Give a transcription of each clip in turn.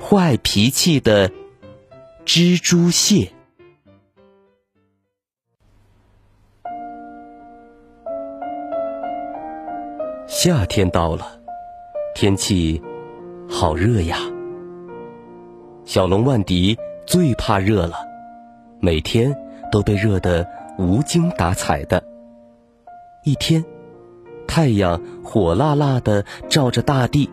坏脾气的蜘蛛蟹。夏天到了，天气好热呀。小龙万迪最怕热了，每天都被热得无精打采的。一天，太阳火辣辣的照着大地，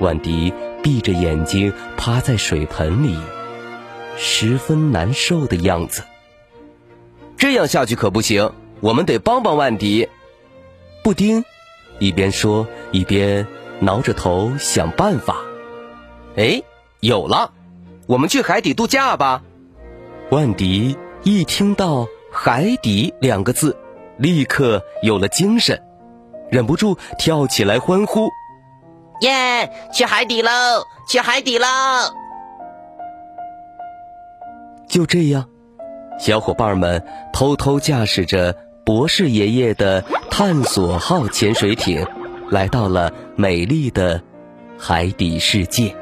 万迪。闭着眼睛趴在水盆里，十分难受的样子。这样下去可不行，我们得帮帮万迪。布丁一边说一边挠着头想办法。哎，有了，我们去海底度假吧！万迪一听到“海底”两个字，立刻有了精神，忍不住跳起来欢呼。耶！去海底喽！去海底喽！就这样，小伙伴们偷偷驾驶着博士爷爷的探索号潜水艇，来到了美丽的海底世界。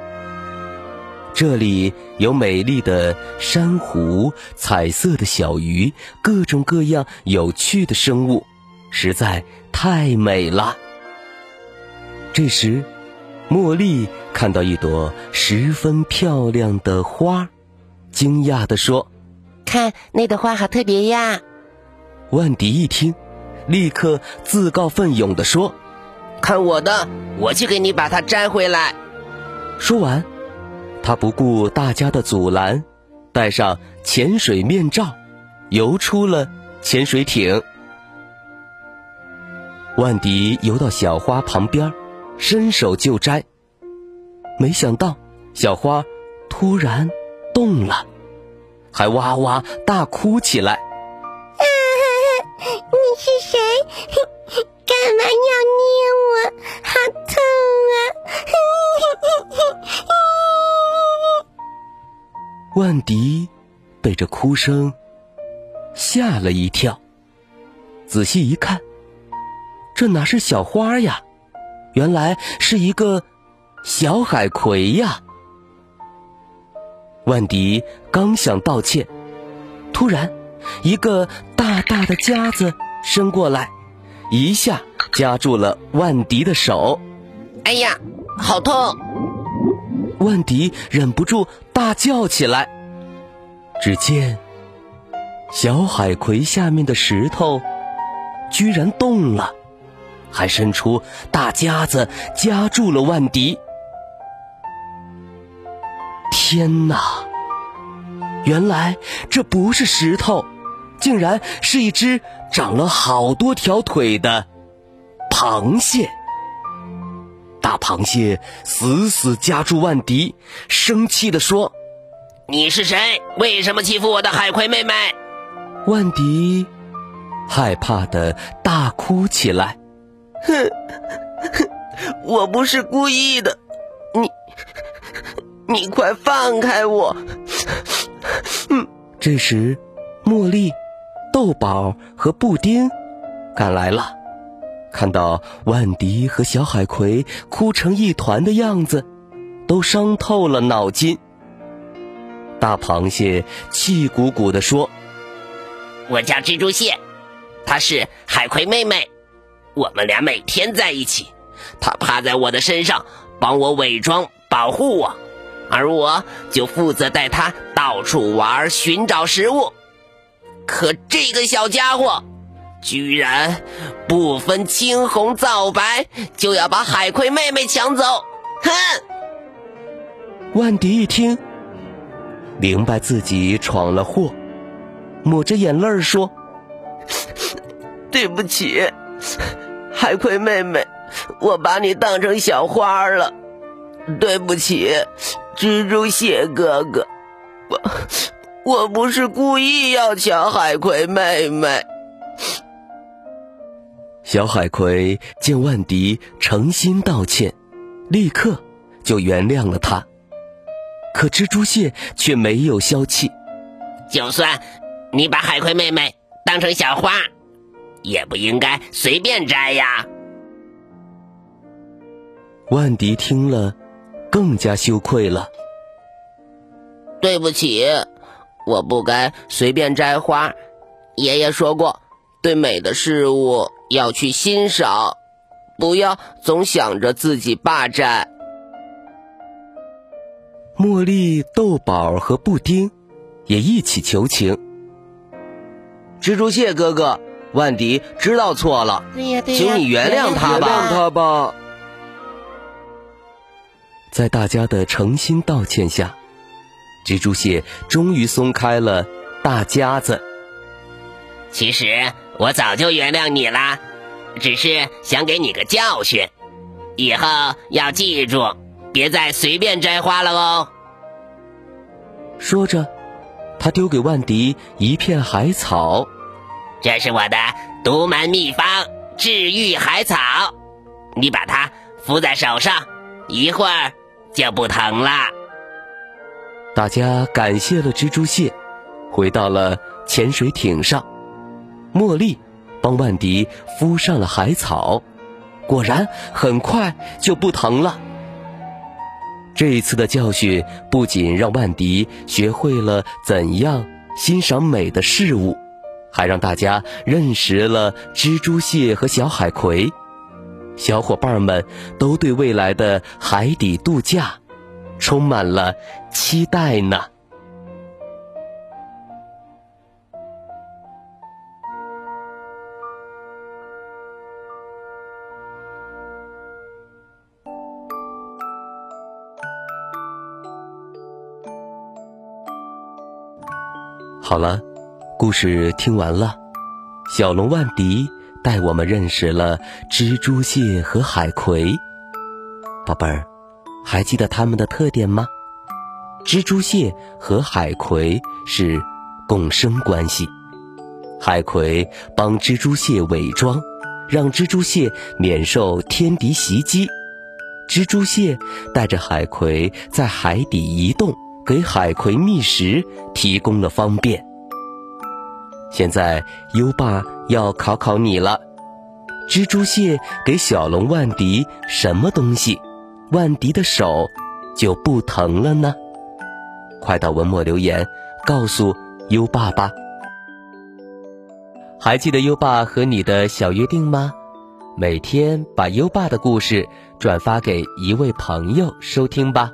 这里有美丽的珊瑚、彩色的小鱼，各种各样有趣的生物，实在太美了。这时。茉莉看到一朵十分漂亮的花，惊讶地说：“看那朵花好特别呀！”万迪一听，立刻自告奋勇地说：“看我的，我去给你把它摘回来。”说完，他不顾大家的阻拦，戴上潜水面罩，游出了潜水艇。万迪游到小花旁边。伸手就摘，没想到小花突然动了，还哇哇大哭起来。啊 你是谁？干嘛要捏我？好痛啊！万迪被这哭声吓了一跳，仔细一看，这哪是小花呀？原来是一个小海葵呀！万迪刚想道歉，突然一个大大的夹子伸过来，一下夹住了万迪的手。哎呀，好痛！万迪忍不住大叫起来。只见小海葵下面的石头居然动了。还伸出大夹子夹住了万迪。天哪！原来这不是石头，竟然是一只长了好多条腿的螃蟹。大螃蟹死死夹住万迪，生气地说：“你是谁？为什么欺负我的海葵妹妹？”万迪害怕的大哭起来。哼，我不是故意的，你，你快放开我！嗯，这时，茉莉、豆宝和布丁赶来了，看到万迪和小海葵哭成一团的样子，都伤透了脑筋。大螃蟹气鼓鼓地说：“我叫蜘蛛蟹，她是海葵妹妹。”我们俩每天在一起，他趴在我的身上，帮我伪装保护我，而我就负责带他到处玩，寻找食物。可这个小家伙，居然不分青红皂白，就要把海葵妹妹抢走！哼！万迪一听，明白自己闯了祸，抹着眼泪说：“ 对不起。” 海葵妹妹，我把你当成小花了，对不起，蜘蛛蟹哥哥，我我不是故意要抢海葵妹妹。小海葵见万迪诚心道歉，立刻就原谅了他。可蜘蛛蟹却没有消气。就算你把海葵妹妹当成小花，也不应该随便摘呀。万迪听了，更加羞愧了。对不起，我不该随便摘花。爷爷说过，对美的事物要去欣赏，不要总想着自己霸占。茉莉、豆宝和布丁也一起求情。蜘蛛蟹哥哥，万迪知道错了，请你原谅他吧。原谅他吧。在大家的诚心道歉下，蜘蛛蟹终于松开了大夹子。其实我早就原谅你啦，只是想给你个教训，以后要记住，别再随便摘花了哦。说着，他丢给万迪一片海草，这是我的独门秘方——治愈海草，你把它敷在手上，一会儿。就不疼了。大家感谢了蜘蛛蟹，回到了潜水艇上。茉莉帮万迪敷上了海草，果然很快就不疼了。这一次的教训不仅让万迪学会了怎样欣赏美的事物，还让大家认识了蜘蛛蟹和小海葵。小伙伴们都对未来的海底度假充满了期待呢。好了，故事听完了，小龙万迪。带我们认识了蜘蛛蟹和海葵，宝贝儿，还记得它们的特点吗？蜘蛛蟹和海葵是共生关系，海葵帮蜘蛛蟹伪装，让蜘蛛蟹免受天敌袭击；蜘蛛蟹带着海葵在海底移动，给海葵觅食提供了方便。现在优爸要考考你了，蜘蛛蟹给小龙万迪什么东西，万迪的手就不疼了呢？快到文末留言告诉优爸吧。还记得优爸和你的小约定吗？每天把优爸的故事转发给一位朋友收听吧。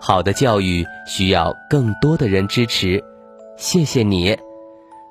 好的教育需要更多的人支持，谢谢你。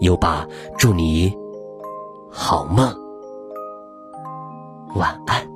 优爸，祝你好梦，晚安。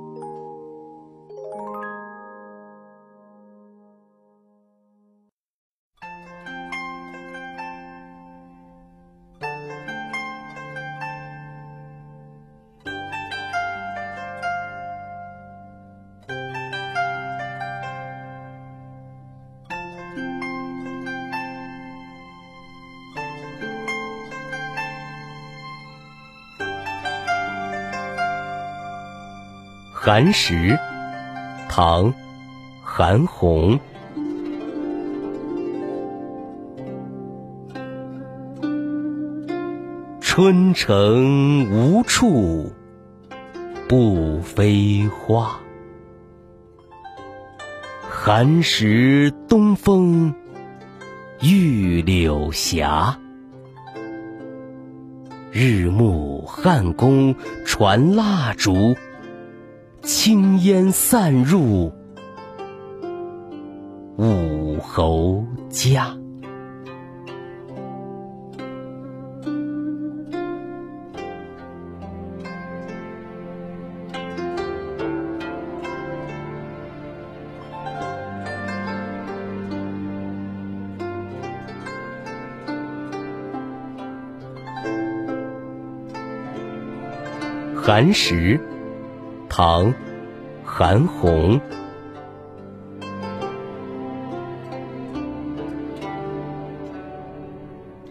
寒食，唐，韩翃。春城无处不飞花。寒食东风御柳斜。日暮汉宫传蜡烛。青烟散入武侯家。寒食，唐·韩翃。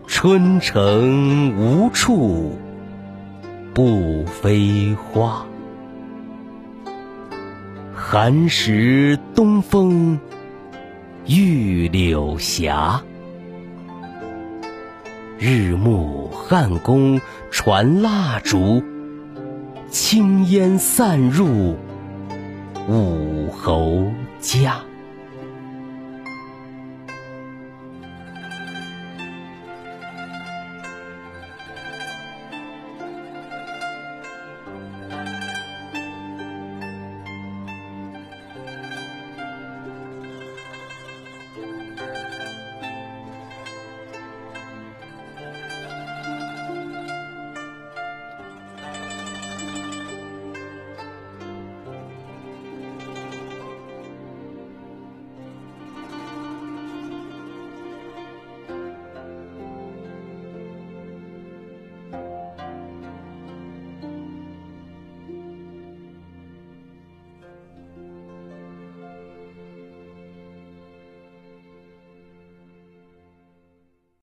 春城无处不飞花，寒食东风御柳斜。日暮汉宫传蜡烛。青烟散入武侯家。